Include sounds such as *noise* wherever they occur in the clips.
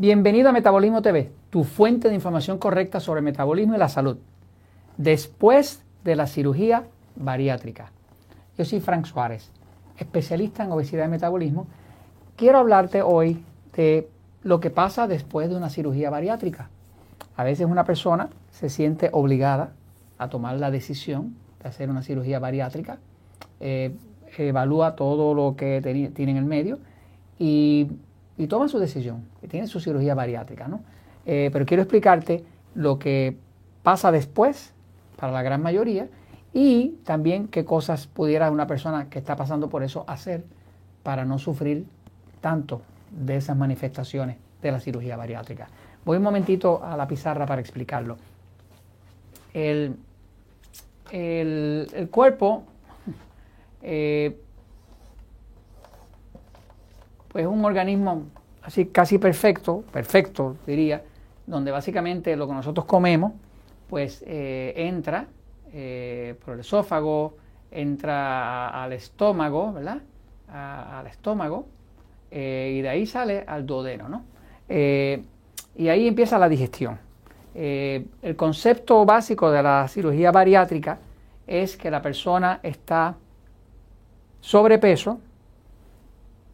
Bienvenido a Metabolismo TV, tu fuente de información correcta sobre metabolismo y la salud. Después de la cirugía bariátrica. Yo soy Frank Suárez, especialista en obesidad y metabolismo. Quiero hablarte hoy de lo que pasa después de una cirugía bariátrica. A veces una persona se siente obligada a tomar la decisión de hacer una cirugía bariátrica, eh, evalúa todo lo que tiene en el medio y y toma su decisión, que tiene su cirugía bariátrica, ¿no? Eh, pero quiero explicarte lo que pasa después para la gran mayoría y también qué cosas pudiera una persona que está pasando por eso hacer para no sufrir tanto de esas manifestaciones de la cirugía bariátrica. Voy un momentito a la pizarra para explicarlo. El, cuerpo eh, pues es un organismo así casi perfecto, perfecto diría, donde básicamente lo que nosotros comemos, pues eh, entra eh, por el esófago, entra al estómago, ¿verdad? al estómago, eh, y de ahí sale al duodeno, ¿no? y ahí empieza la digestión. el concepto básico de la cirugía bariátrica es que la persona está sobrepeso,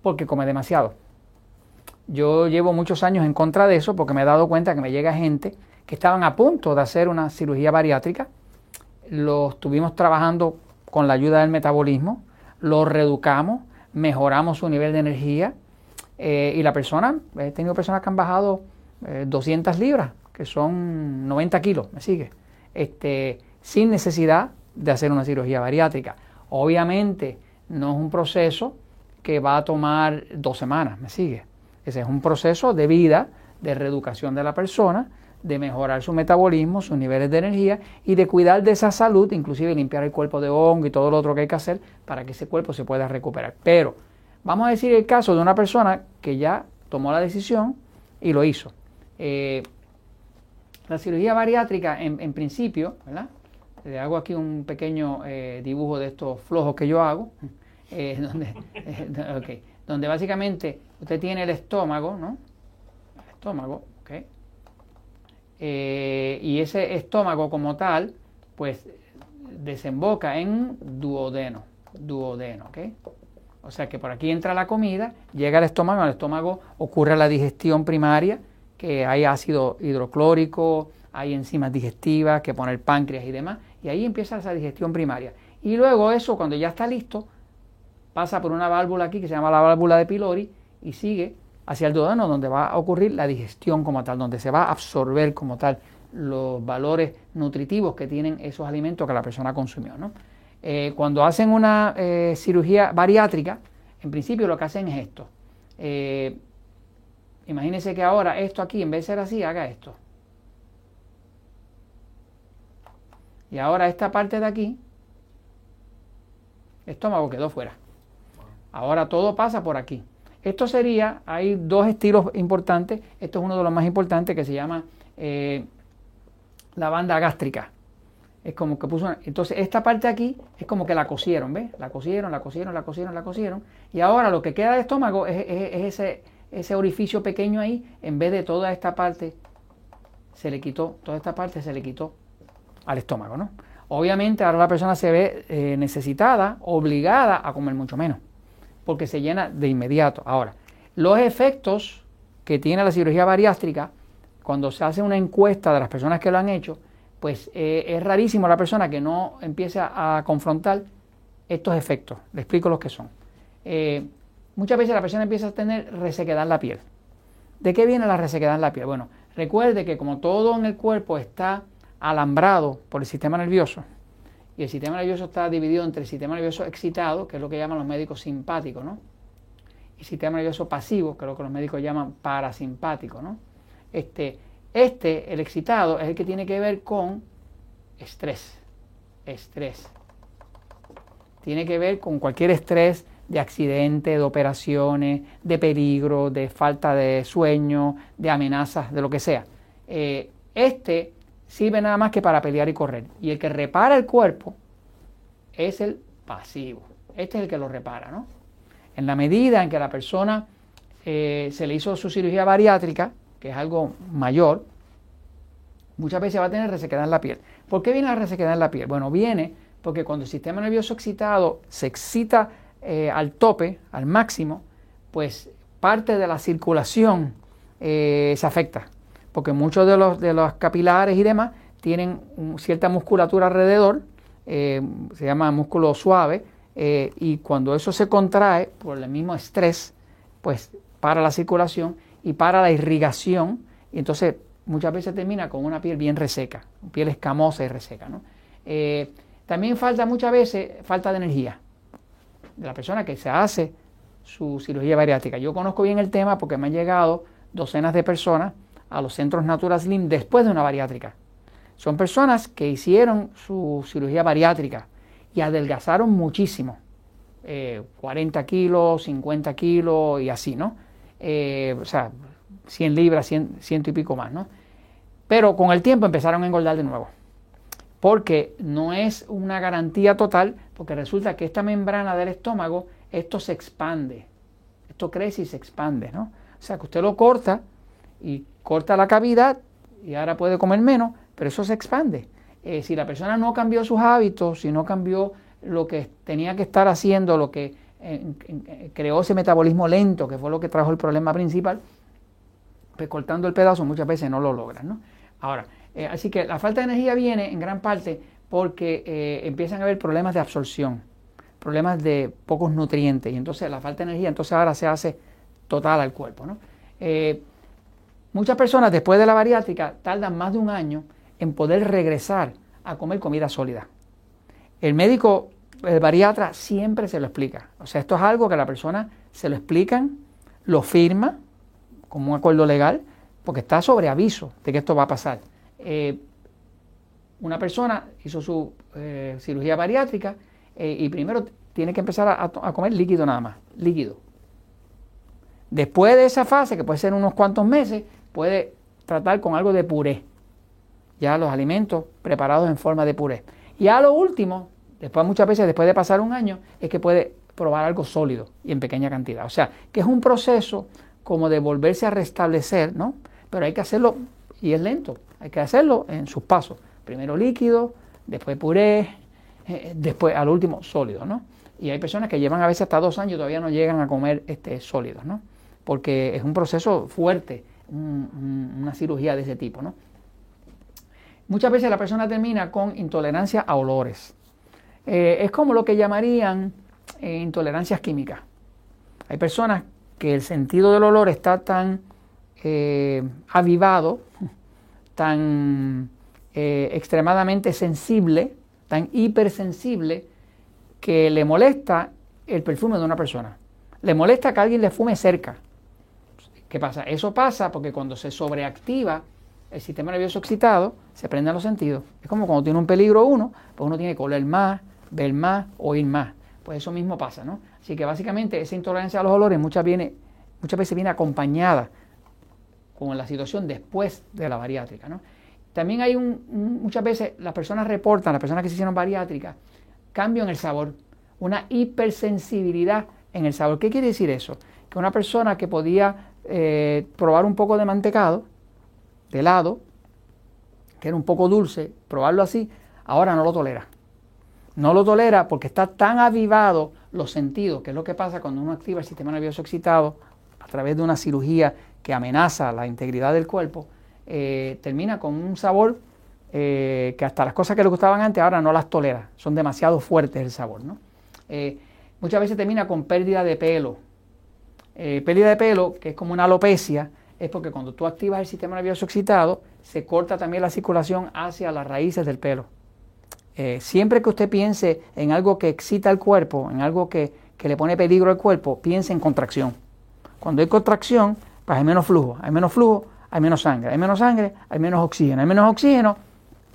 porque come demasiado. Yo llevo muchos años en contra de eso porque me he dado cuenta que me llega gente que estaban a punto de hacer una cirugía bariátrica, lo estuvimos trabajando con la ayuda del metabolismo, lo reeducamos, mejoramos su nivel de energía eh, y la persona, he tenido personas que han bajado 200 eh, libras, que son 90 kilos, me sigue, este, sin necesidad de hacer una cirugía bariátrica. Obviamente no es un proceso que va a tomar dos semanas, ¿me sigue? Ese es un proceso de vida, de reeducación de la persona, de mejorar su metabolismo, sus niveles de energía y de cuidar de esa salud, inclusive limpiar el cuerpo de hongo y todo lo otro que hay que hacer para que ese cuerpo se pueda recuperar. Pero vamos a decir el caso de una persona que ya tomó la decisión y lo hizo. Eh, la cirugía bariátrica, en, principio, ¿verdad? Le hago aquí un pequeño eh, dibujo de estos flojos que yo hago. Eh, *laughs* donde, eh, donde básicamente usted tiene el estómago, ¿no? El estómago, ¿ok? Eh, y ese estómago como tal, pues desemboca en duodeno, duodeno, ¿ok? O sea que por aquí entra la comida, llega al estómago, al estómago ocurre la digestión primaria, que hay ácido hidroclórico, hay enzimas digestivas que pone el páncreas y demás, y ahí empieza esa digestión primaria. Y luego eso, cuando ya está listo, pasa por una válvula aquí que se llama la válvula de Pylori y sigue hacia el duodeno donde va a ocurrir la digestión como tal, donde se va a absorber como tal los valores nutritivos que tienen esos alimentos que la persona consumió. Eh, cuando hacen una eh, cirugía bariátrica, en principio lo que hacen es esto. Eh, imagínense que ahora esto aquí, en vez de ser así, haga esto. Y ahora esta parte de aquí, estómago quedó fuera. Ahora todo pasa por aquí. Esto sería, hay dos estilos importantes. Esto es uno de los más importantes que se llama eh, la banda gástrica. Es como que puso. entonces, esta parte aquí es como que la cosieron, ¿ves? La cosieron, la cosieron, la cosieron, la cosieron. Y ahora lo que queda de estómago es, ese, orificio pequeño ahí, en vez de toda esta parte, se le quitó, toda esta parte se le quitó al estómago, ¿no? Obviamente ahora la persona se ve eh, necesitada, obligada a comer mucho menos porque se llena de inmediato. Ahora, los efectos que tiene la cirugía bariástrica, cuando se hace una encuesta de las personas que lo han hecho, pues eh, es rarísimo la persona que no empiece a, confrontar estos efectos. Le explico los que son. Eh, muchas veces la persona empieza a tener resequedad en la piel. ¿De qué viene la resequedad en la piel? Bueno, recuerde que como todo en el cuerpo está alambrado por el sistema nervioso, y el sistema nervioso está dividido entre el sistema nervioso excitado, que es lo que llaman los médicos simpáticos, ¿no? Y el sistema nervioso pasivo, que es lo que los médicos llaman parasimpático, ¿no? Este, este, el excitado, es el que tiene que ver con estrés. Estrés. Tiene que ver con cualquier estrés de accidente, de operaciones, de peligro, de falta de sueño, de amenazas, de lo que sea. Eh, este sirve nada más que para pelear y correr. Y el que repara el cuerpo es el pasivo. Este es el que lo repara, ¿no? En la medida en que la persona eh, se le hizo su cirugía bariátrica, que es algo mayor, muchas veces va a tener resequedad en la piel. ¿Por qué viene la resequedad en la piel? Bueno, viene porque cuando el sistema nervioso excitado se excita eh, al tope, al máximo, pues parte de la circulación eh, se afecta, porque muchos de los, de los capilares y demás tienen cierta musculatura alrededor, eh, se llama músculo suave, y cuando eso se contrae por el mismo estrés, pues para la circulación y para la irrigación, y entonces muchas veces termina con una piel bien reseca, piel escamosa y reseca. ¿no? también falta muchas veces falta de energía de la persona que se hace su cirugía bariátrica. Yo conozco bien el tema porque me han llegado docenas de personas a los centros Natura Slim después de una bariátrica. Son personas que hicieron su cirugía bariátrica y adelgazaron muchísimo. 40 eh, kilos, 50 kilos y así, ¿no? Eh, o sea, 100 libras, 100, ciento y pico más, ¿no? Pero con el tiempo empezaron a engordar de nuevo porque no es una garantía total, porque resulta que esta membrana del estómago, esto se expande, esto crece y se expande, ¿no? O sea, que usted lo corta y corta la cavidad y ahora puede comer menos, pero eso se expande. Eh, si la persona no cambió sus hábitos, si no cambió lo que tenía que estar haciendo, lo que eh, creó ese metabolismo lento, que fue lo que trajo el problema principal, pues cortando el pedazo muchas veces no lo logran, ¿no? Ahora, eh, así que la falta de energía viene en gran parte porque eh, empiezan a haber problemas de absorción, problemas de pocos nutrientes, y entonces la falta de energía, entonces ahora se hace total al cuerpo. Eh, muchas personas después de la bariátrica tardan más de un año en poder regresar a comer comida sólida. El médico, el bariatra, siempre se lo explica. O sea, esto es algo que la persona se lo explican, lo firma como un acuerdo legal, porque está sobre aviso de que esto va a pasar. Eh, una persona hizo su eh, cirugía bariátrica eh, y primero tiene que empezar a, comer líquido nada más, líquido. Después de esa fase, que puede ser unos cuantos meses, puede tratar con algo de puré. Ya los alimentos preparados en forma de puré. Y a lo último, después muchas veces después de pasar un año, es que puede probar algo sólido y en pequeña cantidad. O sea, que es un proceso como de volverse a restablecer, ¿no? Pero hay que hacerlo y es lento. Hay que hacerlo en sus pasos. Primero líquido, después puré, eh, después al último sólido, ¿no? Y hay personas que llevan a veces hasta dos años y todavía no llegan a comer este, sólidos, ¿no? Porque es un proceso fuerte, una cirugía de ese tipo, ¿no? Muchas veces la persona termina con intolerancia a olores. Eh, es como lo que llamarían eh, intolerancias químicas. Hay personas que el sentido del olor está tan avivado tan eh, extremadamente sensible, tan hipersensible, que le molesta el perfume de una persona. Le molesta que alguien le fume cerca. ¿Qué pasa? Eso pasa porque cuando se sobreactiva el sistema nervioso excitado, se prenden los sentidos. Es como cuando tiene un peligro uno, pues uno tiene que oler más, ver más, oír más. Pues eso mismo pasa, ¿no? Así que básicamente esa intolerancia a los olores muchas, viene, muchas veces viene acompañada con la situación después de la bariátrica. ¿no? También hay un, muchas veces las personas reportan, las personas que se hicieron bariátrica, cambio en el sabor, una hipersensibilidad en el sabor. ¿Qué quiere decir eso? Que una persona que podía eh, probar un poco de mantecado, de helado, que era un poco dulce, probarlo así, ahora no lo tolera. No lo tolera porque está tan avivado los sentidos, que es lo que pasa cuando uno activa el sistema nervioso excitado a través de una cirugía que amenaza la integridad del cuerpo, eh, termina con un sabor eh, que hasta las cosas que le gustaban antes ahora no las tolera, son demasiado fuertes el sabor. ¿no? Muchas veces termina con pérdida de pelo. Pérdida de pelo, que es como una alopecia, es porque cuando tú activas el sistema nervioso excitado, se corta también la circulación hacia las raíces del pelo. siempre que usted piense en algo que excita el cuerpo, en algo que, que le pone peligro al cuerpo, piense en contracción. Cuando hay contracción, pues hay menos flujo, hay menos flujo, hay menos sangre, hay menos sangre, hay menos oxígeno, hay menos oxígeno,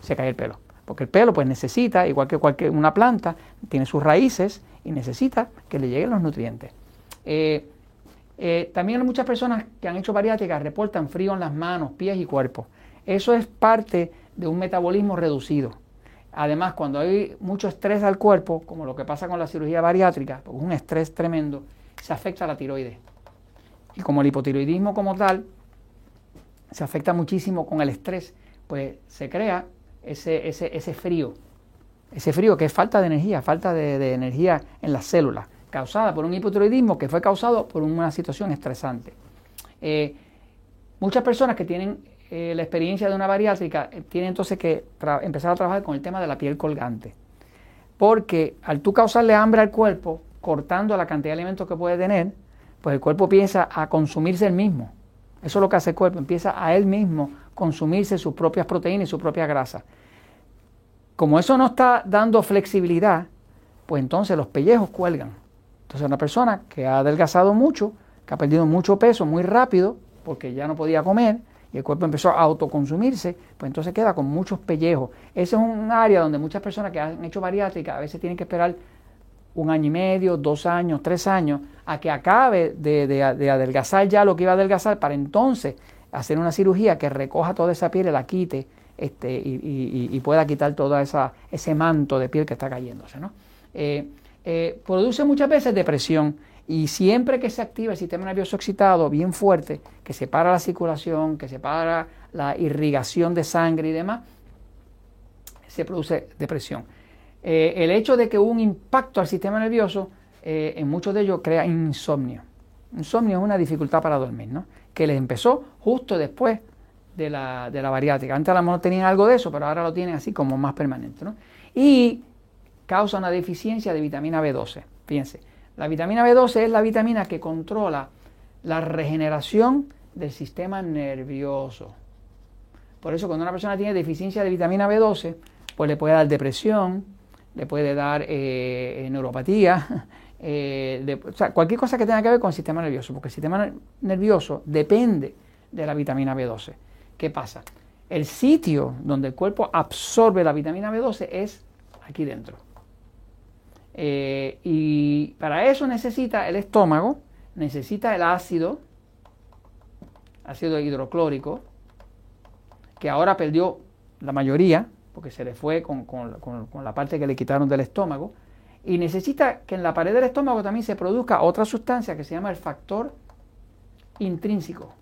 se cae el pelo. Porque el pelo pues necesita, igual que cualquier una planta, tiene sus raíces y necesita que le lleguen los nutrientes. Eh, eh, también muchas personas que han hecho bariátricas reportan frío en las manos, pies y cuerpo. Eso es parte de un metabolismo reducido. Además, cuando hay mucho estrés al cuerpo, como lo que pasa con la cirugía bariátrica, un estrés tremendo, se afecta a la tiroides. Y como el hipotiroidismo como tal se afecta muchísimo con el estrés, pues se crea ese, frío, ese frío que es falta de energía, falta de, energía en las células, causada por un hipotiroidismo que fue causado por una situación estresante. Eh, muchas personas que tienen eh, la experiencia de una bariátrica eh, tienen entonces que empezar a trabajar con el tema de la piel colgante. Porque al tú causarle hambre al cuerpo, cortando la cantidad de alimentos que puede tener, pues el cuerpo empieza a consumirse el mismo. Eso es lo que hace el cuerpo, empieza a él mismo consumirse sus propias proteínas y su propia grasa. Como eso no está dando flexibilidad, pues entonces los pellejos cuelgan. Entonces una persona que ha adelgazado mucho, que ha perdido mucho peso muy rápido, porque ya no podía comer, y el cuerpo empezó a autoconsumirse, pues entonces queda con muchos pellejos. Ese es un área donde muchas personas que han hecho bariátrica a veces tienen que esperar un año y medio, dos años, tres años, a que acabe de, adelgazar ya lo que iba a adelgazar para entonces hacer una cirugía que recoja toda esa piel y la quite este, y, pueda quitar todo ese manto de piel que está cayéndose. ¿no? Eh, eh, produce muchas veces depresión y siempre que se activa el sistema nervioso excitado bien fuerte, que se para la circulación, que se para la irrigación de sangre y demás, se produce depresión. Eh, el hecho de que hubo un impacto al sistema nervioso, en muchos de ellos crea insomnio. Insomnio es una dificultad para dormir, ¿no? que les empezó justo después de la, de la bariátrica. Antes a lo mejor tenían algo de eso, pero ahora lo tienen así como más permanente. ¿no? Y causa una deficiencia de vitamina B12. Fíjense, la vitamina B12 es la vitamina que controla la regeneración del sistema nervioso. Por eso cuando una persona tiene deficiencia de vitamina B12, pues le puede dar depresión, le puede dar eh, neuropatía, *laughs* eh, o sea, cualquier cosa que tenga que ver con el sistema nervioso, porque el sistema nervioso depende de la vitamina B12. ¿Qué pasa? El sitio donde el cuerpo absorbe la vitamina B12 es aquí dentro. Eh, y para eso necesita el estómago, necesita el ácido, ácido hidroclórico, que ahora perdió la mayoría, porque se le fue con, con la parte que le quitaron del estómago, y necesita que en la pared del estómago también se produzca otra sustancia que se llama el factor intrínseco.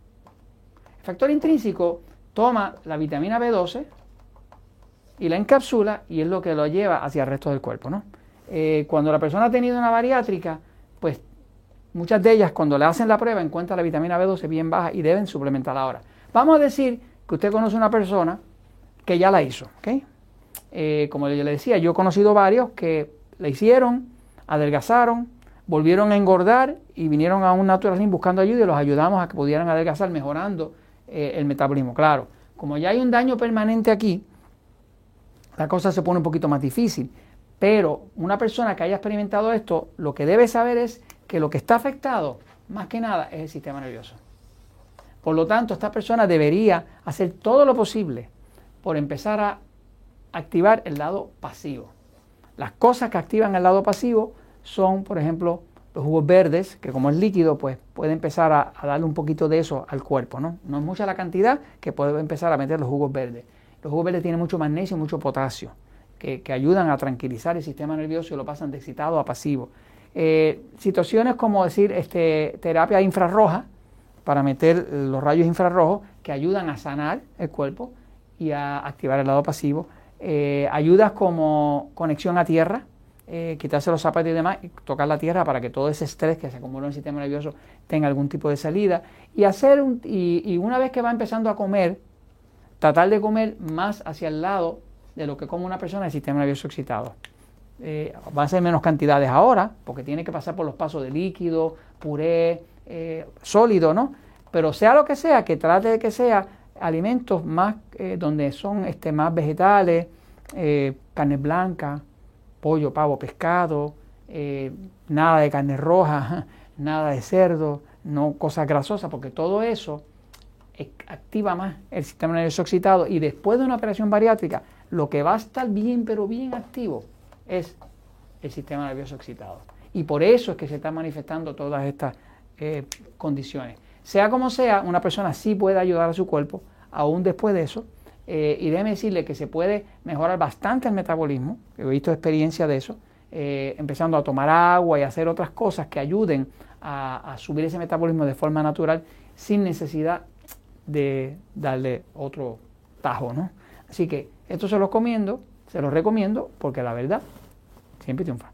El factor intrínseco toma la vitamina B12 y la encapsula y es lo que lo lleva hacia el resto del cuerpo. ¿no? Eh, cuando la persona ha tenido una bariátrica, pues muchas de ellas cuando le hacen la prueba encuentran la vitamina B12 bien baja y deben suplementarla ahora. Vamos a decir que usted conoce una persona que ya la hizo. ¿okay? Eh, como yo le decía, yo he conocido varios que la hicieron, adelgazaron, volvieron a engordar y vinieron a un naturalismo buscando ayuda y los ayudamos a que pudieran adelgazar mejorando eh, el metabolismo. Claro, como ya hay un daño permanente aquí, la cosa se pone un poquito más difícil. Pero una persona que haya experimentado esto, lo que debe saber es que lo que está afectado, más que nada, es el sistema nervioso. Por lo tanto, esta persona debería hacer todo lo posible por empezar a activar el lado pasivo. Las cosas que activan el lado pasivo son, por ejemplo, los jugos verdes, que como es líquido, pues puede empezar a, darle un poquito de eso al cuerpo, ¿no? No es mucha la cantidad que puede empezar a meter los jugos verdes. Los jugos verdes tienen mucho magnesio y mucho potasio, que, ayudan a tranquilizar el sistema nervioso y lo pasan de excitado a pasivo. Eh, situaciones como decir este, terapia infrarroja, para meter los rayos infrarrojos, que ayudan a sanar el cuerpo y a activar el lado pasivo. Eh, ayudas como conexión a tierra, eh, quitarse los zapatos y demás, y tocar la tierra para que todo ese estrés que se acumula en el sistema nervioso tenga algún tipo de salida. Y, hacer y, una vez que va empezando a comer, tratar de comer más hacia el lado de lo que come una persona del sistema nervioso excitado. Eh, va a ser menos cantidades ahora, porque tiene que pasar por los pasos de líquido, puré, sólido, ¿no? Pero sea lo que sea, que trate de que sea alimentos más eh, donde son este, más vegetales, eh, carne blanca, pollo, pavo, pescado, eh, nada de carne roja, *laughs* nada de cerdo, no cosas grasosas, porque todo eso activa más el sistema nervioso excitado y después de una operación bariátrica, lo que va a estar bien, pero bien activo es el sistema nervioso excitado. Y por eso es que se están manifestando todas estas condiciones. Sea como sea, una persona sí puede ayudar a su cuerpo, aún después de eso. Eh, y déjeme decirle que se puede mejorar bastante el metabolismo, he visto experiencia de eso, eh, empezando a tomar agua y hacer otras cosas que ayuden a, subir ese metabolismo de forma natural sin necesidad de darle otro tajo, ¿no? Así que esto se los recomiendo, se los recomiendo porque la verdad siempre triunfa.